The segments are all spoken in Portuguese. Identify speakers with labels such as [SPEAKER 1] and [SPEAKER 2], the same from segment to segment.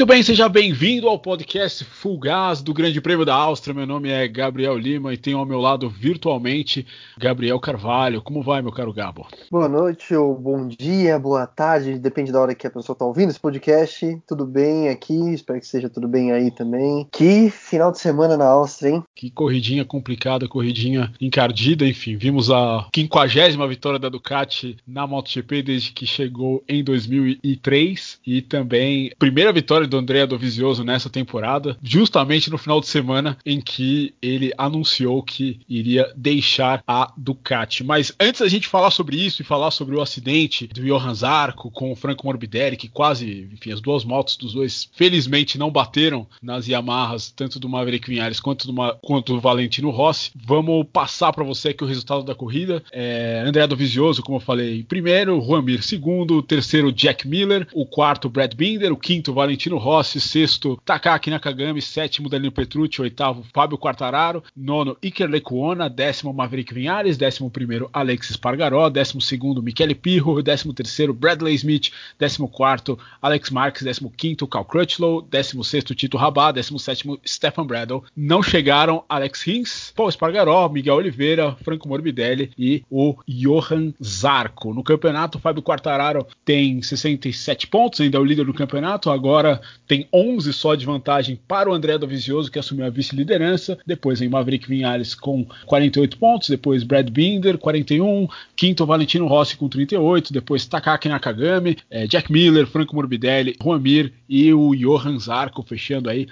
[SPEAKER 1] Muito bem, seja bem-vindo ao podcast Full Gas do Grande Prêmio da Áustria. Meu nome é Gabriel Lima e tenho ao meu lado virtualmente Gabriel Carvalho. Como vai, meu caro Gabo?
[SPEAKER 2] Boa noite, ou bom dia, boa tarde, depende da hora que a pessoa está ouvindo esse podcast. Tudo bem aqui? Espero que seja tudo bem aí também. Que final de semana na Áustria, hein?
[SPEAKER 1] Que corridinha complicada, corridinha encardida, enfim. Vimos a quinquagésima vitória da Ducati na MotoGP desde que chegou em 2003 e também primeira vitória vitória do André Dovizioso nessa temporada, justamente no final de semana em que ele anunciou que iria deixar a Ducati. Mas antes da gente falar sobre isso e falar sobre o acidente do Johan Zarco com o Franco Morbidelli, que quase, enfim, as duas motos dos dois felizmente não bateram nas Yamahas, tanto do Maverick Vinhares quanto do, quanto do Valentino Rossi, vamos passar para você aqui o resultado da corrida. É, André Dovizioso, como eu falei, primeiro, Juan Mir segundo, terceiro Jack Miller, o quarto Brad Binder, o quinto Valentino Rossi, sexto Takaki Nakagami, sétimo Danilo Petrucci, oitavo Fábio Quartararo, nono Iker Lecuona, décimo Maverick Vinhares, décimo primeiro Alexis Pargaró, décimo segundo Michele Pirro, décimo terceiro Bradley Smith, décimo quarto Alex Marques, décimo quinto Cal Crutchlow, décimo sexto Tito Rabat, décimo sétimo Stefan Bradle. Não chegaram Alex Rins, Paul Espargaró, Miguel Oliveira, Franco Morbidelli e o Johan Zarco. No campeonato, Fábio Quartararo tem 67 pontos, ainda é o líder do campeonato, agora tem 11 só de vantagem para o André Dovizioso, que assumiu a vice-liderança. Depois vem Maverick Vinhares com 48 pontos. Depois Brad Binder, 41. Quinto, Valentino Rossi com 38. Depois Takaki Nakagami, é, Jack Miller, Franco Morbidelli, Juan Mir e o Johan Zarco fechando aí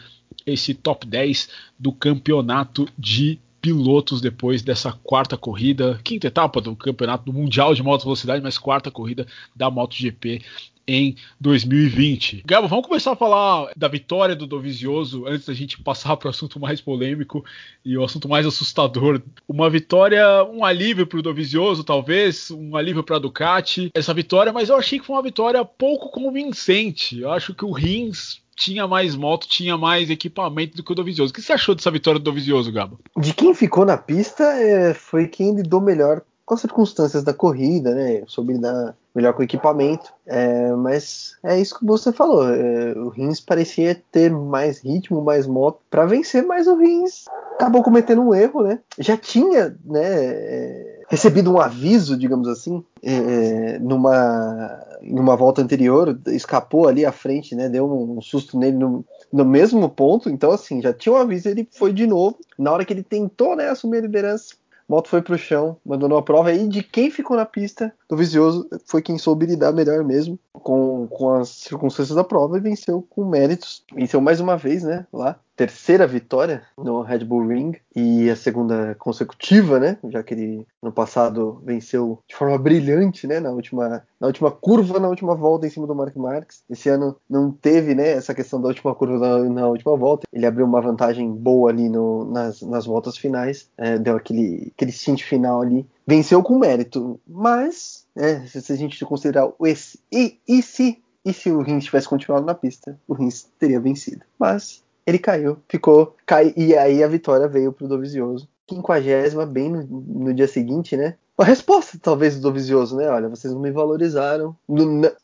[SPEAKER 1] esse top 10 do campeonato de pilotos depois dessa quarta corrida, quinta etapa do campeonato do Mundial de Moto Velocidade, mas quarta corrida da MotoGP em 2020. Gabo, vamos começar a falar da vitória do Dovizioso antes da gente passar para o assunto mais polêmico e o assunto mais assustador. Uma vitória, um alívio para o Dovizioso, talvez, um alívio para a Ducati, essa vitória, mas eu achei que foi uma vitória pouco convincente. Eu acho que o Rins tinha mais moto, tinha mais equipamento do que o Dovizioso. O que você achou dessa vitória do Dovizioso, Gabo?
[SPEAKER 2] De quem ficou na pista é, foi quem lidou melhor com as circunstâncias da corrida, né? Soube lidar melhor com equipamento. É, mas é isso que você falou. É, o Rins parecia ter mais ritmo, mais moto para vencer, mas o Rins acabou cometendo um erro, né? Já tinha, né? É, recebido um aviso, digamos assim, é, numa, numa volta anterior, escapou ali à frente, né? Deu um susto nele no, no mesmo ponto. Então, assim, já tinha um aviso, ele foi de novo. Na hora que ele tentou né, assumir a liderança, moto foi pro chão, abandonou a prova. E de quem ficou na pista do Vizioso foi quem soube lidar melhor mesmo com, com as circunstâncias da prova e venceu com méritos. Venceu mais uma vez, né? Lá terceira vitória no Red Bull Ring e a segunda consecutiva, né? Já que ele no passado venceu de forma brilhante, né? Na última, na última curva, na última volta em cima do Mark Marques. Esse ano não teve, né? Essa questão da última curva na, na última volta. Ele abriu uma vantagem boa ali no, nas, nas voltas finais, é, deu aquele aquele stint final ali. Venceu com mérito, mas é, se a gente considerar esse e, e se e se o Rins tivesse continuado na pista, o Rins teria vencido. Mas ele caiu, ficou, cai, e aí a vitória veio pro Dovizioso. Quinquagésima, bem no, no dia seguinte, né? a resposta, talvez, do Dovizioso, né? Olha, vocês não me valorizaram.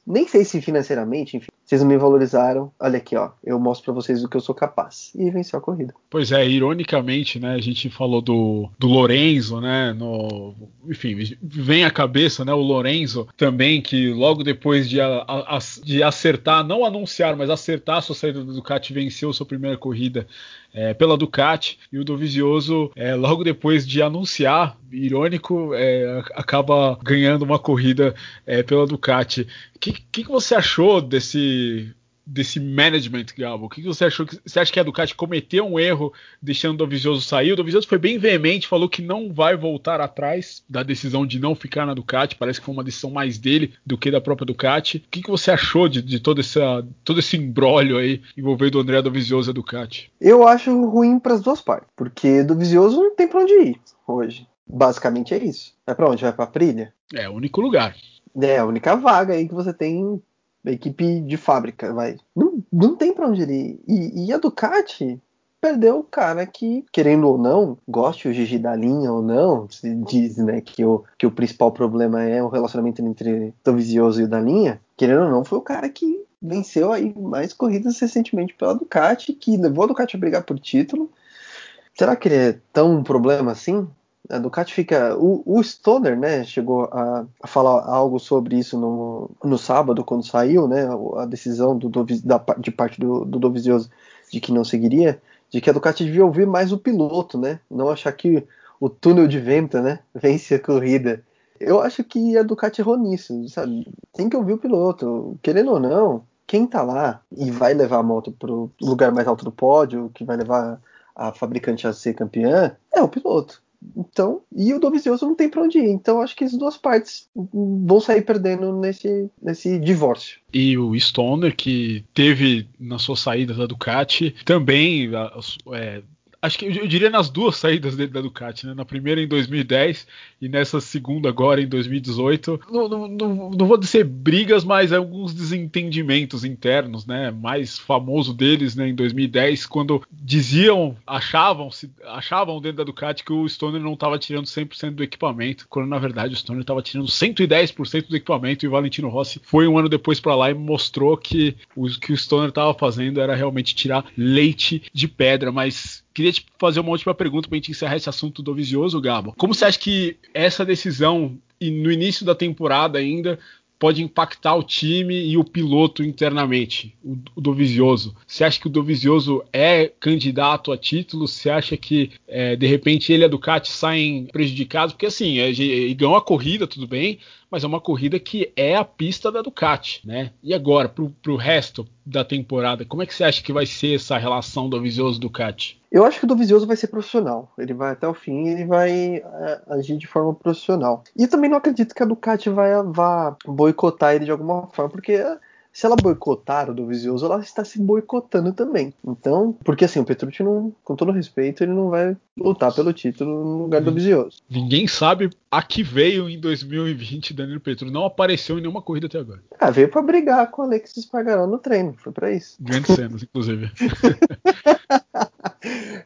[SPEAKER 2] Nem sei se financeiramente, enfim. Vocês me valorizaram. Olha aqui, ó. Eu mostro para vocês o que eu sou capaz. E venceu a corrida.
[SPEAKER 1] Pois é, ironicamente, né? A gente falou do, do Lorenzo, né? No, enfim, vem à cabeça, né? O Lorenzo também, que logo depois de, a, a, de acertar, não anunciar, mas acertar a sua saída do Ducati, venceu sua primeira corrida é, pela Ducati e o Dovizioso, é, logo depois de anunciar, irônico, é, acaba ganhando uma corrida é, pela Ducati. O que, que, que você achou desse desse management, Gabo? O que você achou? Você acha que a Ducati cometeu um erro deixando o Dovizioso sair? O Dovizioso foi bem veemente, falou que não vai voltar atrás da decisão de não ficar na Ducati. Parece que foi uma decisão mais dele do que da própria Ducati. O que você achou de, de todo, essa, todo esse embrólio aí envolvendo o André Dovizioso e a Ducati?
[SPEAKER 2] Eu acho ruim para as duas partes, porque Dovizioso não tem para onde ir hoje. Basicamente é isso. Vai para onde? Vai para Prilha?
[SPEAKER 1] É o único lugar.
[SPEAKER 2] É a única vaga aí que você tem equipe de fábrica, vai. Não, não tem pra onde ele ir. E, e a Ducati perdeu o cara que, querendo ou não, goste o Gigi da linha ou não, se diz né, que, o, que o principal problema é o relacionamento entre Dovizioso e o da linha, querendo ou não, foi o cara que venceu aí mais corridas recentemente pela Ducati, que levou a Ducati a brigar por título. Será que ele é tão um problema assim? A Ducati fica. O, o Stoner, né, chegou a, a, falar algo sobre isso no, no sábado, quando saiu, né, a decisão do, do da, de parte do, do Dovizioso de que não seguiria, de que a Ducati devia ouvir mais o piloto, né, não achar que o túnel de vento, né, vence a corrida. Eu acho que a Ducati errou nisso, sabe? Tem que ouvir o piloto, querendo ou não, quem tá lá e vai levar a moto pro lugar mais alto do pódio, que vai levar a fabricante a ser campeã, é o piloto. Então, e o Dovizioso não tem para onde ir. Então, acho que as duas partes vão sair perdendo nesse, nesse divórcio.
[SPEAKER 1] E o Stoner, que teve na sua saída da Ducati, também é, acho que eu diria nas duas saídas dele da Ducati, né? Na primeira em 2010 e nessa segunda agora em 2018. Não, não, não, não vou dizer brigas, mas alguns desentendimentos internos, né? Mais famoso deles, né? Em 2010, quando diziam, achavam, se, achavam dentro da Ducati que o Stoner não estava tirando 100% do equipamento, quando na verdade o Stoner estava tirando 110% do equipamento e o Valentino Rossi foi um ano depois para lá e mostrou que o que o Stoner estava fazendo era realmente tirar leite de pedra, mas Queria te fazer uma última pergunta para a gente encerrar esse assunto do Visioso, Gabo. Como você acha que essa decisão, e no início da temporada ainda, pode impactar o time e o piloto internamente, o, o Dovizioso. Você acha que o Dovizioso é candidato a título? Você acha que é, de repente ele e a Ducati saem prejudicados? Porque assim, ganhou a corrida, tudo bem, mas é uma corrida que é a pista da Ducati, né? E agora, pro, pro resto da temporada, como é que você acha que vai ser essa relação do Vizioso Ducati?
[SPEAKER 2] Eu acho que o do Vizioso vai ser profissional. Ele vai até o fim, ele vai é, agir de forma profissional. E também não acredito que a Ducati vai, vá boicotar ele de alguma forma, porque se ela boicotar o Dovizioso, ela está se boicotando também. Então, porque assim, o Petrucci, não, com todo respeito, ele não vai lutar pelo título no lugar do Dovizioso.
[SPEAKER 1] Ninguém sabe a que veio em 2020 Danilo Petrucci. Não apareceu em nenhuma corrida até agora.
[SPEAKER 2] Ah, veio para brigar com o Alexis Pagarão no treino. Foi para isso.
[SPEAKER 1] Grandes cenas, inclusive.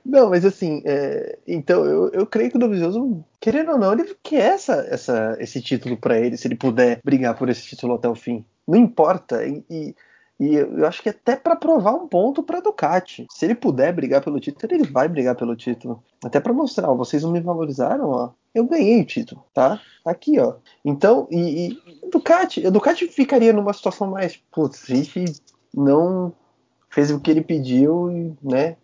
[SPEAKER 2] Não, mas assim, é, então eu, eu creio que o Dovizioso, querendo ou não, ele quer essa, essa, esse título para ele, se ele puder brigar por esse título até o fim. Não importa. E, e, e eu acho que até para provar um ponto para Ducati. Se ele puder brigar pelo título, ele vai brigar pelo título. Até para mostrar, ó, vocês não me valorizaram, ó. Eu ganhei o título, tá? aqui, ó. Então, e, e Ducati, a Ducati ficaria numa situação mais, putz, gente não fez o que ele pediu, né?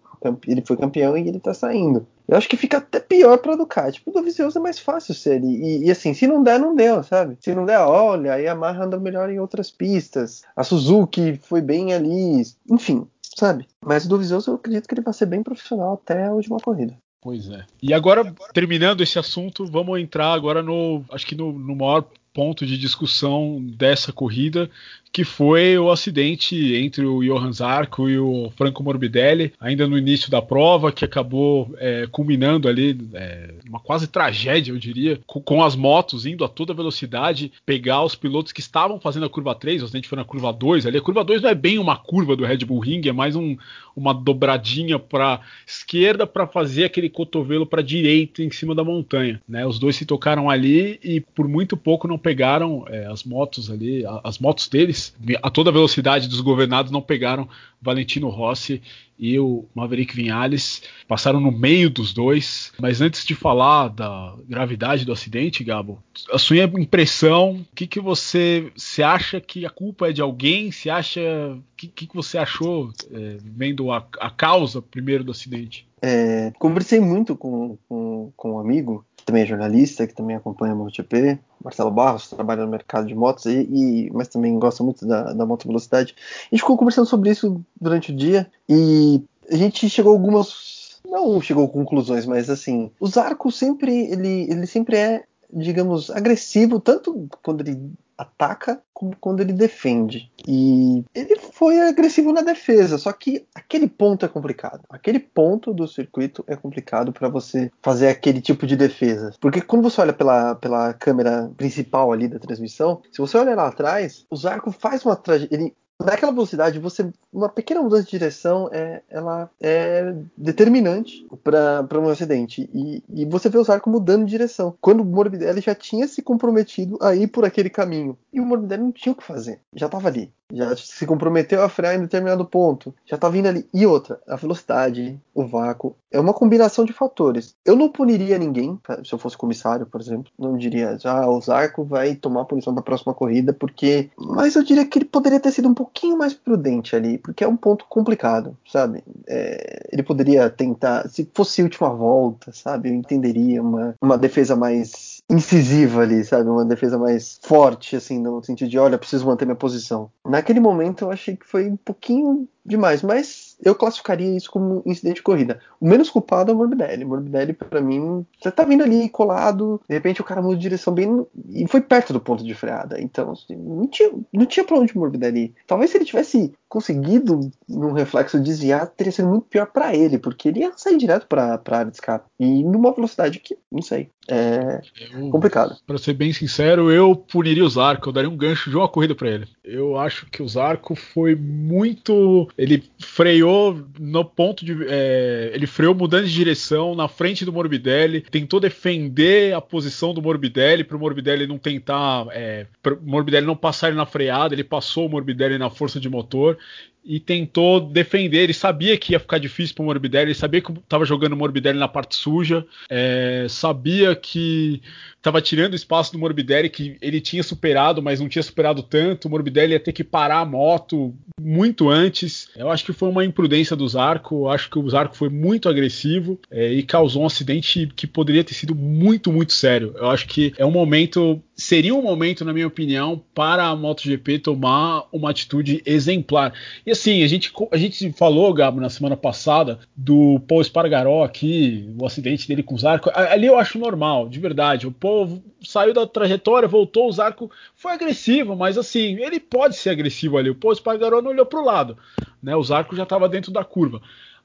[SPEAKER 2] Ele foi campeão e ele tá saindo. Eu acho que fica até pior pra Ducati. Pro Dovizioso é mais fácil ser. E, e, assim, se não der, não deu, sabe? Se não der, olha, a Yamaha anda melhor em outras pistas. A Suzuki foi bem ali. Enfim, sabe? Mas o Dovizioso eu acredito que ele vai ser bem profissional até a última corrida.
[SPEAKER 1] Pois é. E agora, terminando esse assunto, vamos entrar agora no. Acho que no, no maior ponto de discussão dessa corrida, que foi o acidente entre o Johan Zarco e o Franco Morbidelli, ainda no início da prova, que acabou é, culminando ali, é, uma quase tragédia, eu diria, com, com, as motos indo a toda velocidade, pegar os pilotos que estavam fazendo a curva 3, o acidente foi na curva 2 ali. A curva 2 não é bem uma curva do Red Bull Ring, é mais um, uma dobradinha para esquerda para fazer aquele cotovelo para direita em cima da montanha. Né? Os dois se tocaram ali e por muito pouco não pegaram é, as motos ali, as motos deles, a toda velocidade dos governados não pegaram Valentino Rossi e o Maverick Vinhales passaram no meio dos dois. Mas antes de falar da gravidade do acidente, Gabo, a sua impressão, o que, que você se acha que a culpa é de alguém? Se acha o que, que você achou é, vendo a, a, causa primeiro do acidente?
[SPEAKER 2] É, conversei muito com, com, com um amigo que também é jornalista, que também acompanha a MotoGP, Marcelo Barros, trabalha no mercado de motos, e, e, mas também gosta muito da, da moto velocidade. A gente ficou conversando sobre isso durante o dia e a gente chegou a algumas. Não chegou a conclusões, mas assim, o Zarco sempre, ele, ele sempre é, digamos, agressivo, tanto quando ele ataca como quando ele defende. E ele foi agressivo na defesa, só que aquele ponto é complicado. Aquele ponto do circuito é complicado para você fazer aquele tipo de defesa. Porque quando você olha pela, pela câmera principal ali da transmissão, se você olhar lá atrás, o Zarco faz uma trajetória naquela velocidade, você uma pequena mudança de direção é, ela é determinante para um acidente. E, e você vê o Zarco mudando de direção. Quando o Morbidelli já tinha se comprometido a ir por aquele caminho. E o Morbidelli não tinha o que fazer. Já estava ali. já se comprometeu a frear em determinado ponto, já tá vindo ali. E outra, a velocidade, o vácuo, é uma combinação de fatores. Eu não puniria ninguém, se eu fosse comissário, por exemplo, não diria, ah, o Zarco vai tomar punição da próxima corrida, porque. Mas eu diria que ele poderia ter sido um pouquinho mais prudente ali, porque é um ponto complicado, sabe? É, ele poderia tentar, se fosse a última volta, sabe? Eu entenderia uma, uma defesa mais incisiva ali, sabe? Uma defesa mais forte, assim, no sentido de, olha, preciso manter minha posição. Naquele momento eu achei que foi um pouquinho demais, mas eu classificaria isso como um incidente de corrida. O menos culpado é o Morbidelli. Morbidelli, para mim, você tá vindo ali colado, de repente o cara muda de direção bem e foi perto do ponto de freada. Então, assim, não tinha, não tinha pra onde o Morbidelli ir. Talvez se ele tivesse conseguido, num reflexo, desviar, teria sido muito pior para ele, porque ele ia sair direto pra, pra área de escape. E numa velocidade que, não sei, é eu, complicado.
[SPEAKER 1] Para ser bem sincero, eu puniria o Zarco, eu daria um gancho de uma corrida para ele. Eu acho que o Zarco foi muito. Ele freou no ponto de. É, ele freou mudando de direção na frente do Morbidelli, tentou defender a posição do Morbidelli para o Morbidelli não tentar. É, Morbidelli não passar ele na freada, ele passou o Morbidelli na força de motor e tentou defender. Ele sabia que ia ficar difícil para o Morbidelli, ele sabia que estava jogando o Morbidelli na parte suja, é, sabia que estava tirando espaço do Morbidelli, que ele tinha superado, mas não tinha superado tanto. O Morbidelli ia ter que parar a moto muito antes. Eu acho que foi uma imprudência do Zarco, acho que o Zarco foi muito agressivo é, e causou um acidente que poderia ter sido muito, muito sério. Eu acho que é um momento, seria um momento, na minha opinião, para a MotoGP tomar uma atitude exemplar. E assim, a gente, a gente falou, Gabo, na semana passada, do Paul Espargaró aqui, o acidente dele com o Zarco. Ali eu acho normal, de verdade. O Paul saiu da trajetória, voltou, o Zarco foi agressivo, mas assim, ele pode ser agressivo ali. O Paul Espargaró não olhou para o lado, né? O Zarco já estava dentro da curva.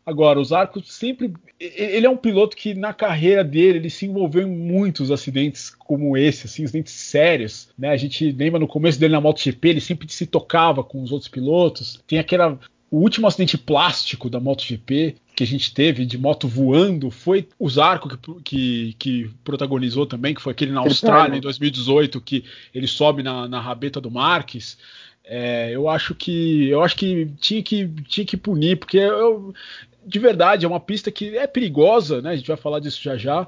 [SPEAKER 1] Agora, o Zarco sempre. Ele é um piloto que na carreira dele ele se envolveu em muitos acidentes como esse, assim, acidentes sérios. Né? A gente lembra no começo dele na MotoGP, ele sempre se tocava com os outros pilotos. Tem aquela. O último acidente plástico da MotoGP que a gente teve de moto voando foi o Zarco que, que, que protagonizou também, que foi aquele na Austrália em 2018 que ele sobe na, na rabeta do Marques. É, eu acho que eu acho que tinha que tinha que punir porque eu, de verdade, é uma pista que é perigosa, né? A gente vai falar disso já já.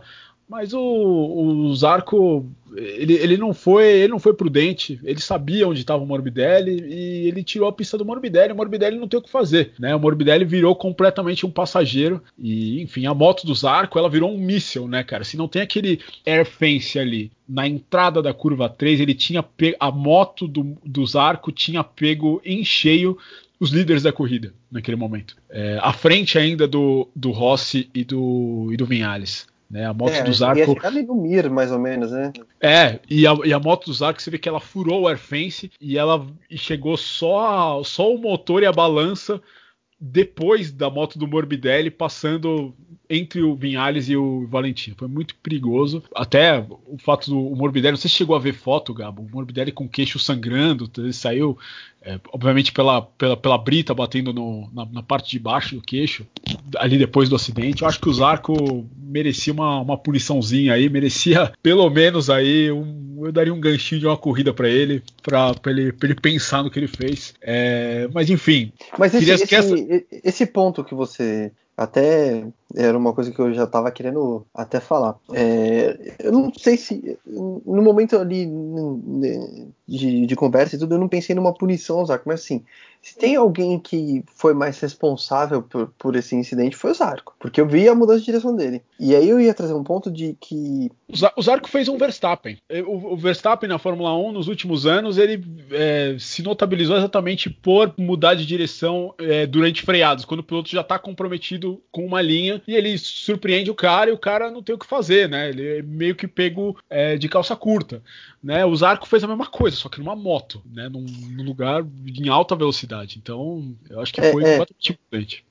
[SPEAKER 1] Mas o, o Zarco, ele, ele, não foi, ele não foi prudente. Ele sabia onde estava o Morbidelli e ele tirou a pista do Morbidelli. O Morbidelli não tem o que fazer, né? O Morbidelli virou completamente um passageiro e, enfim, a moto do Zarco, ela virou um míssil, né, cara? Se não tem aquele air fence ali na entrada da curva 3, ele tinha a moto do, do Zarco tinha pego em cheio os líderes da corrida naquele momento. É, à frente ainda do, do Rossi e do, e do Vinhales. Né, a moto
[SPEAKER 2] é,
[SPEAKER 1] do Zarco.
[SPEAKER 2] ali no Mir, mais ou menos, né?
[SPEAKER 1] É, e a, e a moto do Zarco, você vê que ela furou o airfence e ela e chegou só, só o motor e a balança depois da moto do Morbidelli passando entre o Vinhales e o Valentim. Foi muito perigoso. Até o fato do Morbidelli, você chegou a ver foto, Gabo? O Morbidelli com queixo sangrando, ele saiu, é, obviamente, pela, pela, pela brita batendo no, na, na, parte de baixo do queixo, ali depois do acidente. Eu acho que o Zarco merecia uma, uma puniçãozinha aí, merecia pelo menos aí, um, eu daria um ganchinho de uma corrida para ele, para ele, ele pensar no que ele fez. É, mas enfim.
[SPEAKER 2] Mas esse, esse, essa... esse ponto que você até era uma coisa que eu já estava querendo até falar. É, eu não sei se no momento ali de, de, conversa e tudo, eu não pensei numa punição ao Zarco, mas assim, se tem alguém que foi mais responsável por, por esse incidente foi o Zarco, porque eu vi a mudança de direção dele. E aí eu ia trazer um ponto de que
[SPEAKER 1] o Zarco fez um Verstappen. O, Verstappen na Fórmula 1 nos últimos anos ele é, se notabilizou exatamente por mudar de direção é, durante freados, quando o piloto já está comprometido com uma linha e ele surpreende o cara e o cara não tem o que fazer, né? Ele é meio que pego é, de calça curta. Né? O Zarco fez a mesma coisa, só que numa moto, né? num, num lugar em alta velocidade. Então, eu acho que
[SPEAKER 2] é,
[SPEAKER 1] foi
[SPEAKER 2] é,
[SPEAKER 1] completamente diferente.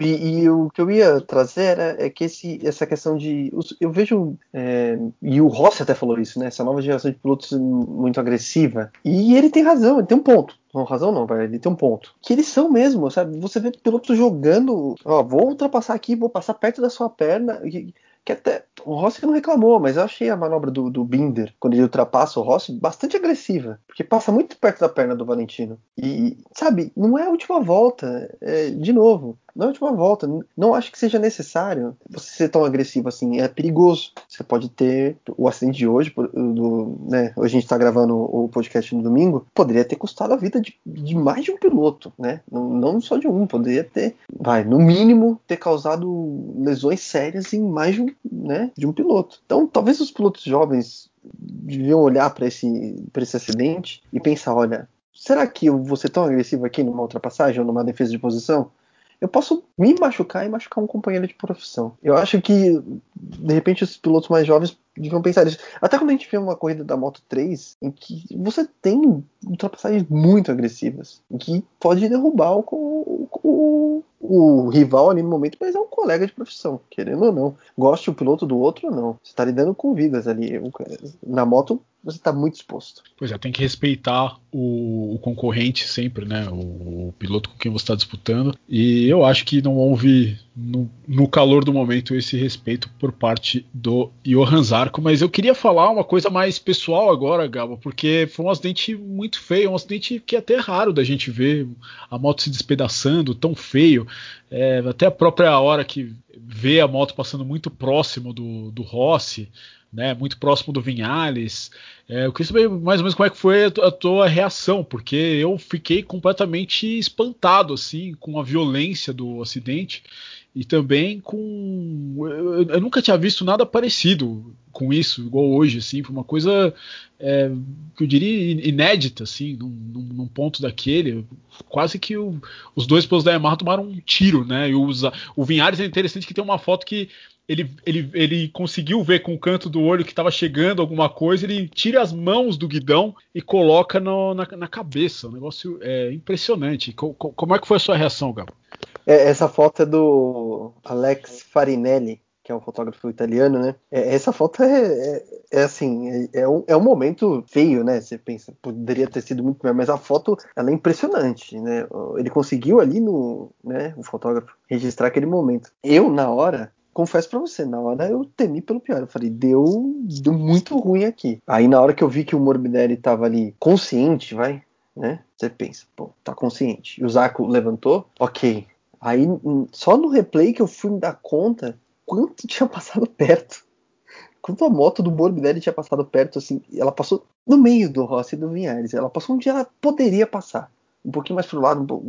[SPEAKER 2] E, e, o que eu ia trazer é que esse, essa questão de. Eu vejo. É, e o Rossi até falou isso, né? Essa nova geração de pilotos muito agressiva. E ele tem razão, ele tem um ponto. Não, razão não, ele tem um ponto. Que eles são mesmo, sabe? Você vê pilotos jogando. Ó, vou ultrapassar aqui, vou passar perto da sua perna. Que, que até o Rossi não reclamou, mas eu achei a manobra do, do Binder, quando ele ultrapassa o Rossi, bastante agressiva. Porque passa muito perto da perna do Valentino. E, sabe, não é a última volta. É, de novo, na última volta. Não acho que seja necessário você ser tão agressivo assim. É perigoso. Você pode ter o acidente de hoje, do, né, hoje a gente está gravando o podcast no domingo, poderia ter custado a vida de, de mais de um piloto, né? Não, não, só de um, poderia ter, vai, no mínimo, ter causado lesões sérias em mais de um, né, de um piloto. Então, talvez os pilotos jovens deviam olhar para esse, esse acidente e pensar, olha, será que eu vou ser tão agressivo aqui numa ultrapassagem ou numa defesa de posição? eu posso me machucar e machucar um companheiro de profissão. Eu acho que, de repente, os pilotos mais jovens deviam pensar nisso. Até quando a gente vê uma corrida da Moto 3, em que você tem ultrapassagens muito agressivas, em que pode derrubar o, o, o, o, rival ali no momento, mas é um colega de profissão, querendo ou não. Goste o piloto do outro ou não. Você está lidando com vidas ali. Na moto, você está muito exposto.
[SPEAKER 1] Pois é, tem que respeitar o, o concorrente sempre, né? O, o, piloto com quem você está disputando. E eu acho que não houve, no, no, calor do momento, esse respeito por parte do Johan Zarco. Mas eu queria falar uma coisa mais pessoal agora, Gabo, porque foi um acidente muito feio, um acidente que é até raro da gente ver a moto se despedaçando tão feio. É, até a própria hora que vê a moto passando muito próximo do, do Rossi né, muito próximo do Vinhales. É, eu queria saber mais ou menos como é que foi a tua reação, porque eu fiquei completamente espantado assim com a violência do acidente e também com eu, eu nunca tinha visto nada parecido com isso igual hoje assim foi uma coisa é, que eu diria inédita assim num, num ponto daquele quase que o, os dois pilotos da Yamaha tomaram um tiro né e o, Vinhares é interessante que tem uma foto que ele, ele, ele conseguiu ver com o canto do olho que estava chegando alguma coisa, ele tira as mãos do guidão e coloca no, na, na, cabeça. Um negócio é, impressionante. Co, co, como é que foi a sua reação, Gabo?
[SPEAKER 2] É, essa foto é do Alex Farinelli, que é um fotógrafo italiano, né? É, essa foto é, é, é assim, é, é, um, é um momento feio, né? Você pensa, poderia ter sido muito melhor, mas a foto ela é impressionante, né? Ele conseguiu ali no, né, o fotógrafo registrar aquele momento. Eu na hora confesso para você, na hora eu temi pelo pior. Eu falei, deu, deu muito ruim aqui. Aí na hora que eu vi que o Morbidelli tava ali consciente, vai, né? Você pensa, pô, tá consciente. E o Zaco levantou, ok. Aí só no replay que eu fui me dar conta quanto tinha passado perto. Quanto a moto do Morbidelli tinha passado perto, assim, ela passou no meio do Rossi e do Vinhares. Ela passou onde ela poderia passar um pouquinho mais para o lado,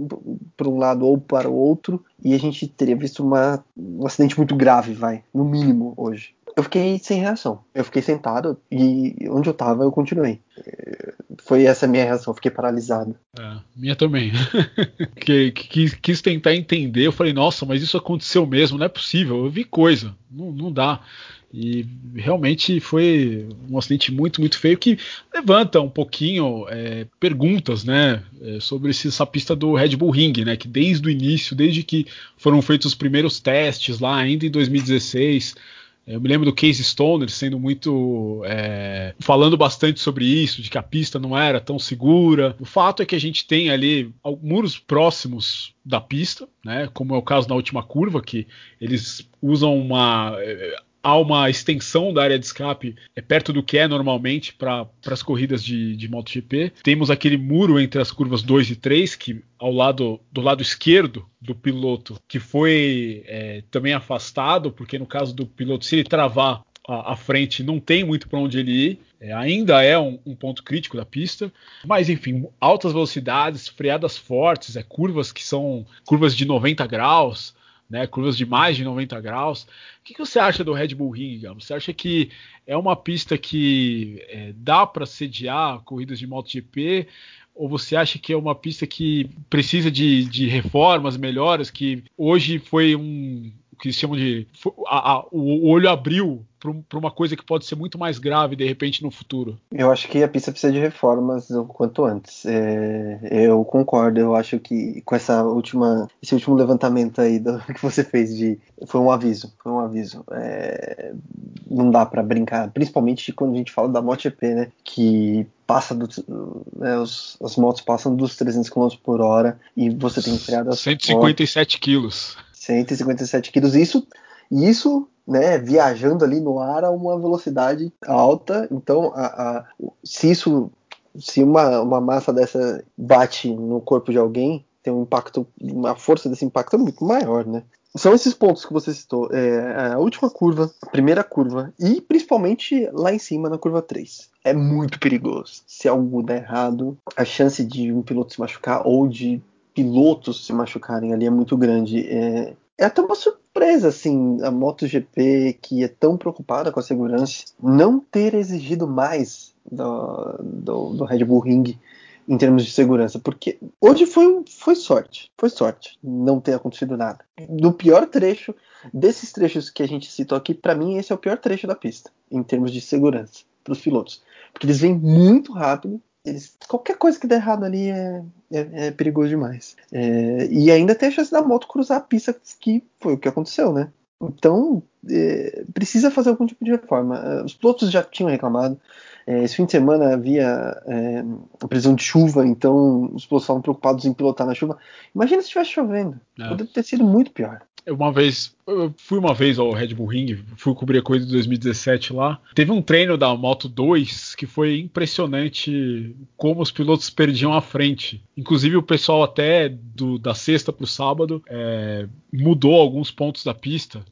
[SPEAKER 2] para um lado ou para o outro, e a gente teria visto uma, um acidente muito grave, vai, no mínimo hoje. Eu fiquei sem reação. Eu fiquei sentado e onde eu estava eu continuei. Foi essa minha reação, fiquei paralisado.
[SPEAKER 1] É, minha também. que, que, quis tentar entender, eu falei, nossa, mas isso aconteceu mesmo, não é possível, eu vi coisa, não, não dá. E realmente foi um acidente muito, muito feio que levanta um pouquinho é, perguntas né, é, sobre essa pista do Red Bull Ring, né, que desde o início, desde que foram feitos os primeiros testes lá, ainda em 2016, eu me lembro do Case Stoner sendo muito. É, falando bastante sobre isso, de que a pista não era tão segura. O fato é que a gente tem ali muros próximos da pista, né? Como é o caso na última curva, que eles usam uma. Há uma extensão da área de escape é perto do que é normalmente para as corridas de, de MotoGP. Temos aquele muro entre as curvas 2 e 3, que ao lado do lado esquerdo do piloto, que foi é, também afastado, porque no caso do piloto, se ele travar à frente não tem muito para onde ele ir. É, ainda é um, um, ponto crítico da pista, mas enfim, altas velocidades, freadas fortes, é, curvas que são curvas de 90 graus, né, curvas de mais de 90 graus. O que, que você acha do Red Bull Ring, Gabo? Você acha que é uma pista que é, dá para sediar corridas de MotoGP? Ou você acha que é uma pista que precisa de, de reformas, melhoras, que hoje foi um, que chamam de. A, a, o olho abriu para uma coisa que pode ser muito mais grave de repente no futuro.
[SPEAKER 2] Eu acho que a pista precisa de reformas o quanto antes. É, eu concordo. Eu acho que com essa última, esse último levantamento aí do, que você fez de, foi um aviso, foi um aviso. É, não dá para brincar, principalmente quando a gente fala da MotoGP, né? Que passa do, né, os, as motos passam dos 300 km por hora e você tem freadas
[SPEAKER 1] 157 quilos.
[SPEAKER 2] 157 quilos. Isso, isso né, viajando ali no ar a uma velocidade alta. Então, a, a, se isso, se uma, uma massa dessa bate no corpo de alguém, tem um impacto, uma força desse impacto é muito maior, né? São esses pontos que você citou. É, a última curva, a primeira curva e principalmente lá em cima na curva 3. É muito perigoso. Se algo der errado, a chance de um piloto se machucar ou de pilotos se machucarem ali é muito grande. É, é até uma surpresa, assim, a MotoGP, que é tão preocupada com a segurança, não ter exigido mais do, do, do Red Bull Ring em termos de segurança, porque hoje foi, foi sorte, foi sorte não ter acontecido nada. No pior trecho, desses trechos que a gente citou aqui, para mim esse é o pior trecho da pista, em termos de segurança para os pilotos, porque eles vêm muito rápido, eles, qualquer coisa que der errado ali é, é, é perigoso demais. É, e ainda tem a chance da moto cruzar a pista, que foi o que aconteceu, né? Então, é, precisa fazer algum tipo de reforma. Os pilotos já tinham reclamado, é, esse fim de semana havia é, a previsão de chuva, então os pilotos estavam preocupados em pilotar na chuva. Imagina se estivesse chovendo. É. Poderia ter sido muito pior.
[SPEAKER 1] Uma vez, eu fui uma vez ao Red Bull Ring, fui cobrir a coisa de 2017 lá. Teve um treino da Moto 2 que foi impressionante como os pilotos perdiam a frente. Inclusive o pessoal até do, da sexta para o sábado é, mudou alguns pontos da pista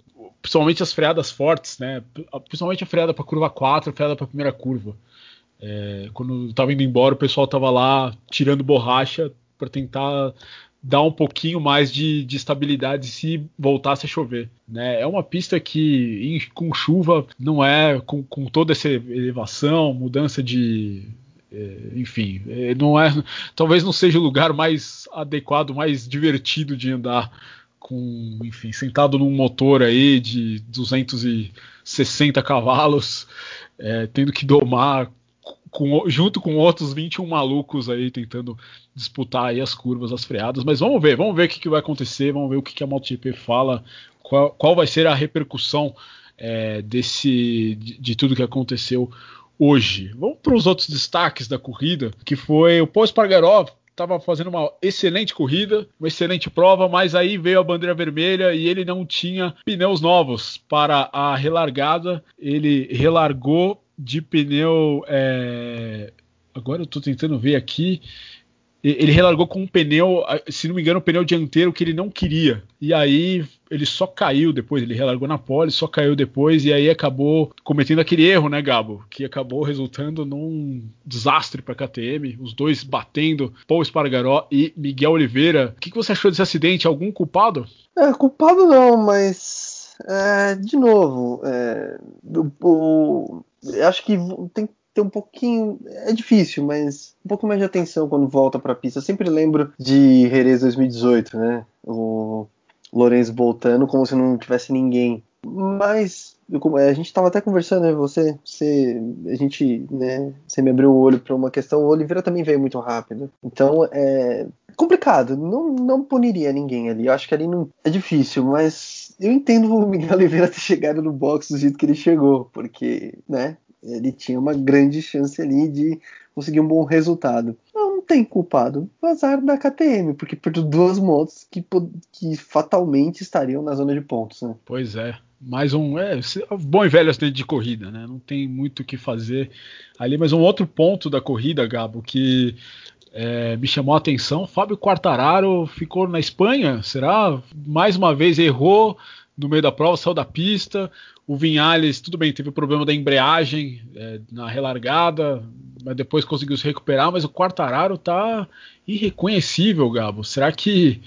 [SPEAKER 1] principalmente as freadas fortes, né? Principalmente a freada para curva 4, a freada para primeira curva. É, quando estava indo embora, o pessoal estava lá tirando borracha para tentar dar um pouquinho mais de, de, estabilidade se voltasse a chover. Né? É uma pista que em, com chuva não é com, com, toda essa elevação, mudança de. É, enfim, é, não é. Talvez não seja o lugar mais adequado, mais divertido de andar com, enfim, sentado num motor aí de 260 cavalos, é, tendo que domar com, junto com outros 21 malucos aí tentando disputar aí as curvas, as freadas. Mas vamos ver, vamos ver o que, que vai acontecer, vamos ver o que, que a MotoGP fala, qual, qual vai ser a repercussão é, desse de, de tudo que aconteceu hoje. Vamos para os outros destaques da corrida, que foi o Paul Espargaró estava fazendo uma excelente corrida, uma excelente prova, mas aí veio a bandeira vermelha e ele não tinha pneus novos para a relargada. Ele relargou de pneu. É... Agora eu estou tentando ver aqui ele relargou com um pneu, se não me engano, um pneu dianteiro que ele não queria. E aí ele só caiu depois, ele relargou na pole, só caiu depois e aí acabou cometendo aquele erro, né, Gabo? Que acabou resultando num desastre para a KTM, os dois batendo, Paul Espargaró e Miguel Oliveira. O que, que você achou desse acidente? Algum culpado?
[SPEAKER 2] É, culpado não, mas é, de novo, é, o, acho que tem ter um pouquinho. É difícil, mas um pouco mais de atenção quando volta para a pista. Eu sempre lembro de Jerez 2018, né? O Lourenço voltando como se não tivesse ninguém. Mas é, a gente estava até conversando, né? Você, você, a gente, né? Você me abriu o olho para uma questão. O Oliveira também veio muito rápido. Então é complicado. Não, não puniria ninguém ali. Eu acho que ali não é difícil, mas eu entendo o Miguel Oliveira ter chegado no box do jeito que ele chegou, porque, né? ele tinha uma grande chance ali de conseguir um bom resultado. Não, tem culpado. O azar da KTM, porque perdeu duas motos que, que fatalmente estariam na zona de pontos. Né?
[SPEAKER 1] Pois é. Mais um. É, bom e velho acidente de corrida, né? Não tem muito o que fazer ali. Mas um outro ponto da corrida, Gabo, que é, me chamou a atenção: Fábio Quartararo ficou na Espanha, será? Mais uma vez errou no meio da prova, saiu da pista. O Vinhales, tudo bem, teve o problema da embreagem é, na relargada, mas depois conseguiu se recuperar. Mas o Quartararo tá irreconhecível, Gabo. Será que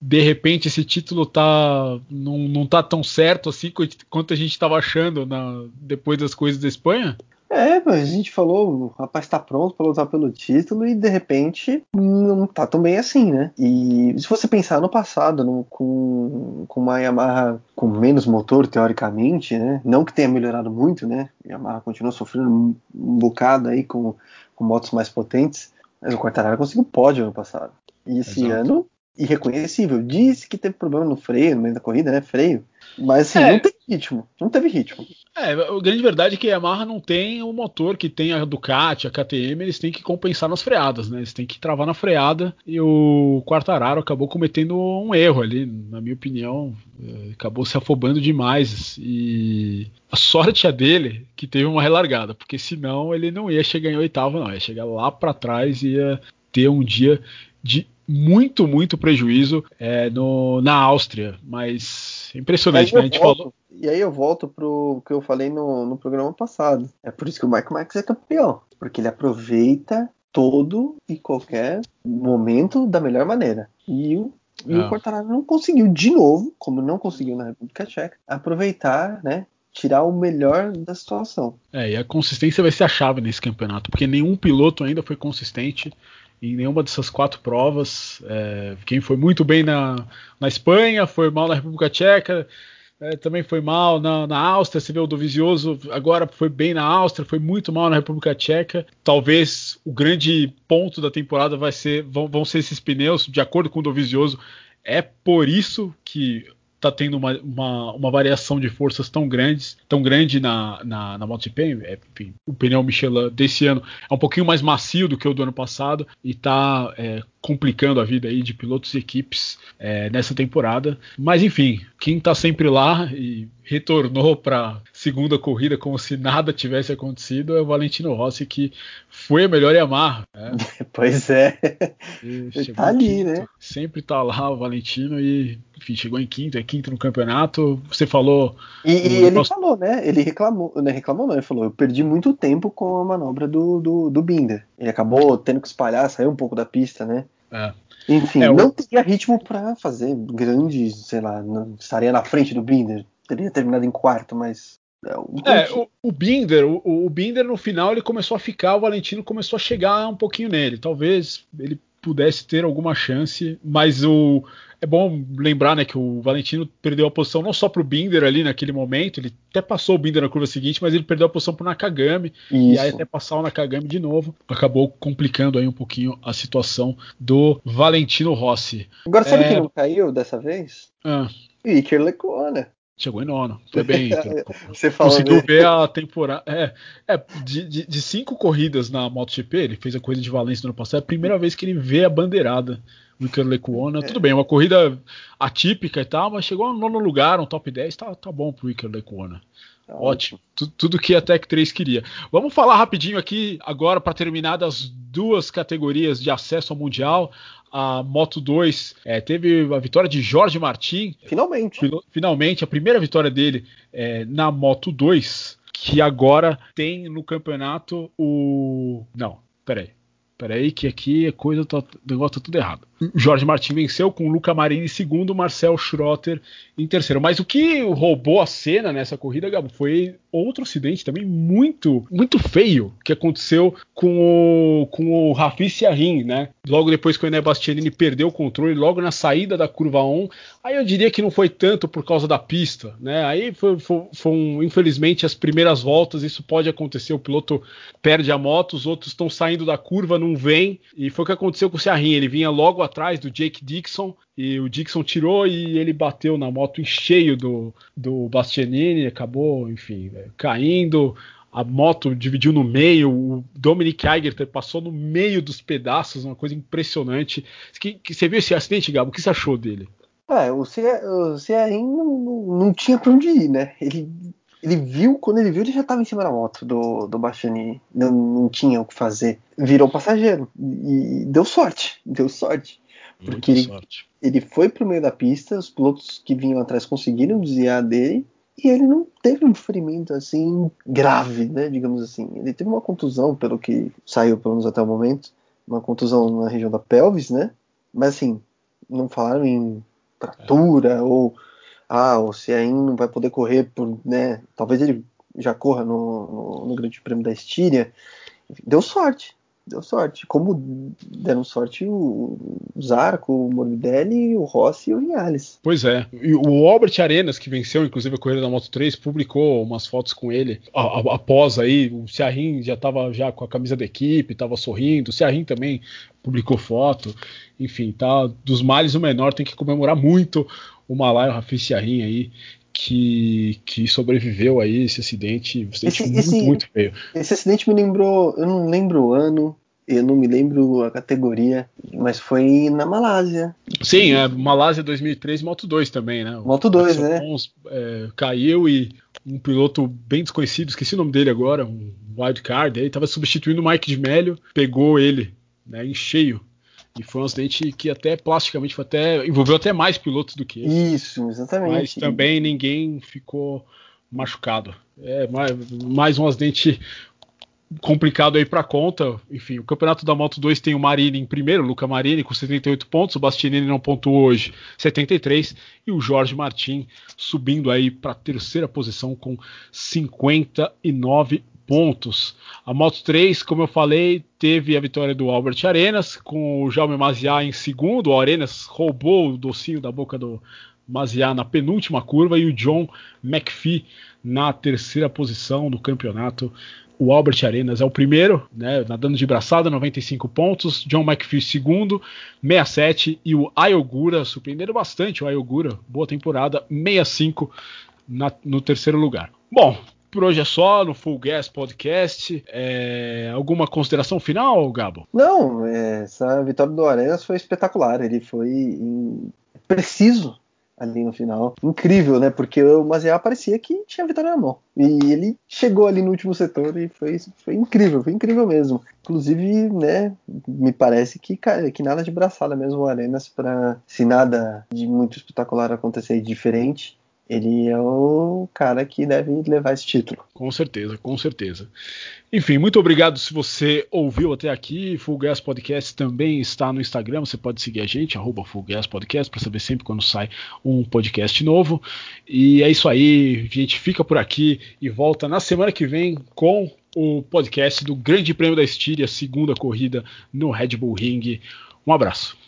[SPEAKER 1] de repente esse título tá não, não tá tão certo assim quanto a gente estava achando na, depois das coisas da Espanha?
[SPEAKER 2] É, mas a gente falou, o rapaz tá pronto para lutar pelo título e de repente não tá tão bem assim, né? E se você pensar no passado, no, com, com uma Yamaha com menos motor, teoricamente, né? Não que tenha melhorado muito, né? A Yamaha continua sofrendo um, um bocado aí com, com motos mais potentes, mas o Quartararo conseguiu pódio ano passado. E esse Exato. ano, irreconhecível. Disse que teve problema no freio, no meio da corrida, né? Freio. Mas assim, é. não teve ritmo. Não teve ritmo.
[SPEAKER 1] É, a grande verdade é que a Yamaha não tem o motor que tem a Ducati, a KTM, eles têm que compensar nas freadas, né? Eles têm que travar na freada e o Quartararo acabou cometendo um erro ali, na minha opinião, é, acabou se afobando demais e a sorte é dele que teve uma relargada, porque senão ele não ia chegar em oitavo, não, ia chegar lá para trás e ia ter um dia de muito, muito prejuízo é, no, na Áustria, mas impressionante, né? A gente
[SPEAKER 2] volto, falou. E aí eu volto pro que eu falei no, no programa passado. É por isso que o Michael Max é campeão, porque ele aproveita todo e qualquer momento da melhor maneira. E o, e o Quartararo não conseguiu de novo, como não conseguiu na República Tcheca, aproveitar, né, tirar o melhor da situação.
[SPEAKER 1] É, e a consistência vai ser a chave nesse campeonato, porque nenhum piloto ainda foi consistente em nenhuma dessas quatro provas. É, quem foi muito bem na, na Espanha, foi mal na República Tcheca, é, também foi mal na, na Áustria. Você vê o Dovizioso agora foi bem na Áustria, foi muito mal na República Tcheca. Talvez o grande ponto da temporada vai ser vão, vão ser esses pneus, de acordo com o Dovizioso. É por isso que está tendo uma, uma, uma, variação de forças tão grandes, tão grande na, na, na MotoGP. É, enfim, o pneu Michelin desse ano é um pouquinho mais macio do que o do ano passado e está é, complicando a vida aí de pilotos e equipes é, nessa temporada. Mas enfim, quem está sempre lá e retornou para segunda corrida como se nada tivesse acontecido é o Valentino Rossi que foi a melhor Yamaha. Né?
[SPEAKER 2] Pois é. Ele tá ali,
[SPEAKER 1] quinto,
[SPEAKER 2] né?
[SPEAKER 1] Sempre tá lá o Valentino e enfim, chegou em quinto, é quinto no campeonato. Você falou.
[SPEAKER 2] E, e ele nosso... falou, né? Ele reclamou, não é reclamou, não. Ele falou: eu perdi muito tempo com a manobra do, do, do Binder. Ele acabou tendo que espalhar, saiu um pouco da pista, né? É. Enfim, é, não o... teria ritmo para fazer grandes, sei lá, não, estaria na frente do Binder, teria terminado em quarto, mas
[SPEAKER 1] é, é o, o, Binder, o, o, Binder no final ele começou a ficar, o Valentino começou a chegar um pouquinho nele. Talvez ele pudesse ter alguma chance, mas o é bom lembrar né, que o Valentino perdeu a posição não só para o Binder ali naquele momento, ele até passou o Binder na curva seguinte, mas ele perdeu a posição para o Nakagami Isso. e aí até passar o Nakagami de novo acabou complicando aí um pouquinho a situação do Valentino Rossi.
[SPEAKER 2] Agora sabe é... quem não caiu dessa vez? Ah. Iker Lecuona.
[SPEAKER 1] Chegou em nono, foi bem. Você falou Conseguiu ver a temporada. É, é de, de, de, cinco corridas na MotoGP, ele fez a corrida de Valência no ano passado, é a primeira vez que ele vê a bandeirada do Iker Lecuona. É. Tudo bem, uma corrida atípica e tal, mas chegou no nono lugar, um top 10, tá, tá bom pro Iker Lecuona. Tá ótimo, tudo, tudo que a Tech 3 queria. Vamos falar rapidinho aqui agora para terminar das duas categorias de acesso ao Mundial a Moto 2 é, teve a vitória de Jorge Martin.
[SPEAKER 2] Finalmente.
[SPEAKER 1] Finalmente, a primeira vitória dele é, na Moto 2, que agora tem no campeonato o. Não, peraí. Peraí, que aqui a coisa tá, o negócio tá tudo errado. Jorge Martin venceu com Luca Marini em segundo, Marcel Schrotter em terceiro. Mas o que roubou a cena nessa corrida, Gabo, foi outro acidente também muito muito feio que aconteceu com o, com o Rafi Siarin, né? Logo depois que o Ené Bastianini perdeu o controle, logo na saída da curva 1. Aí eu diria que não foi tanto por causa da pista, né? Aí foi, foi, foi um, infelizmente as primeiras voltas, isso pode acontecer, o piloto perde a moto, os outros estão saindo da curva, não vem, e foi o que aconteceu com o Siarin, ele vinha logo atrás do Jake Dixon e o Dixon tirou e ele bateu na moto em cheio do, do Bastianini, acabou, enfim, é, caindo. A moto dividiu no meio, o Dominic Eiger passou no meio dos pedaços, uma coisa impressionante. Que, que, você viu esse acidente, Gabo? O que você achou dele?
[SPEAKER 2] É, o Cearim não, não tinha pra onde ir, né? Ele, ele viu, quando ele viu, ele já estava em cima da moto do, do Bastianini. Não, não tinha o que fazer. Virou passageiro. E deu sorte. Deu sorte. Porque ele, ele foi pro meio da pista, os pilotos que vinham atrás conseguiram desviar dele, e ele não teve um ferimento assim grave, né, digamos assim. Ele teve uma contusão, pelo que saiu pelo menos até o momento, uma contusão na região da pelvis, né? Mas assim, não falaram em tratura é. ou ah, o Ciain não vai poder correr por, né? Talvez ele já corra no, no, no Grande Prêmio da Estíria. Deu sorte, deu sorte. Como deram sorte o Zarco, o Morbidelli, o Rossi e o Vinhales.
[SPEAKER 1] Pois é. E o Albert Arenas, que venceu, inclusive, a corrida da Moto 3, publicou umas fotos com ele após aí. O Ciarrin já estava já com a camisa da equipe, estava sorrindo. O Ciarrin também publicou foto. Enfim, tá. Dos males o menor tem que comemorar muito o Malai, o Rafi Ciarrin aí, que, que sobreviveu aí esse acidente, acidente esse, muito, esse, muito feio.
[SPEAKER 2] Esse acidente me lembrou, eu não lembro o ano, eu não me lembro a categoria, mas foi na Malásia.
[SPEAKER 1] Sim, é Malásia 2003 Moto 2 também, né?
[SPEAKER 2] Moto 2, né?
[SPEAKER 1] é, caiu e um piloto bem desconhecido, esqueci o nome dele agora, um wildcard, aí estava substituindo o Mike de Mello, pegou ele né, em cheio. E foi um acidente que até plasticamente foi até, envolveu até mais pilotos do que
[SPEAKER 2] ele. Isso, exatamente.
[SPEAKER 1] Mas também ninguém ficou machucado. É mais, mais um acidente complicado aí para conta. Enfim, o campeonato da Moto 2 tem o Marini em primeiro, o Luca Marini com 78 pontos, o Bastianini não pontuou hoje, 73, e o Jorge Martin subindo aí para a terceira posição com 59 pontos. A Moto 3, como eu falei, teve a vitória do Albert Arenas, com o Jaume Maziá em segundo. O Arenas roubou o docinho da boca do Maziá na penúltima curva e o John McPhee na terceira posição do campeonato. O Albert Arenas é o primeiro, né, nadando de braçada, 95 pontos. John McPhee segundo, 67. E o Ayogura, surpreendendo bastante o Ayogura, boa temporada, 65 na, no terceiro lugar. Bom, por hoje é só no Full Gas Podcast. É, alguma consideração final, Gabo?
[SPEAKER 2] Não, é, essa vitória do Arenas foi espetacular. Ele foi preciso ali no final. Incrível, né? Porque o Maziá parecia que tinha a vitória na mão. E ele chegou ali no último setor e foi, foi incrível, foi incrível mesmo. Inclusive, né, me parece que, que nada de braçada mesmo o Arenas para se nada de muito espetacular acontecer diferente, ele é o cara que deve levar esse título.
[SPEAKER 1] Com certeza, com certeza. Enfim, muito obrigado se você ouviu até aqui. Full Gas Podcast também está no Instagram. Você pode seguir a gente, arroba Full Gas Podcast, para saber sempre quando sai um podcast novo. E é isso aí, a gente fica por aqui e volta na semana que vem com o podcast do Grande Prêmio da Estíria, segunda corrida no Red Bull Ring. Um abraço.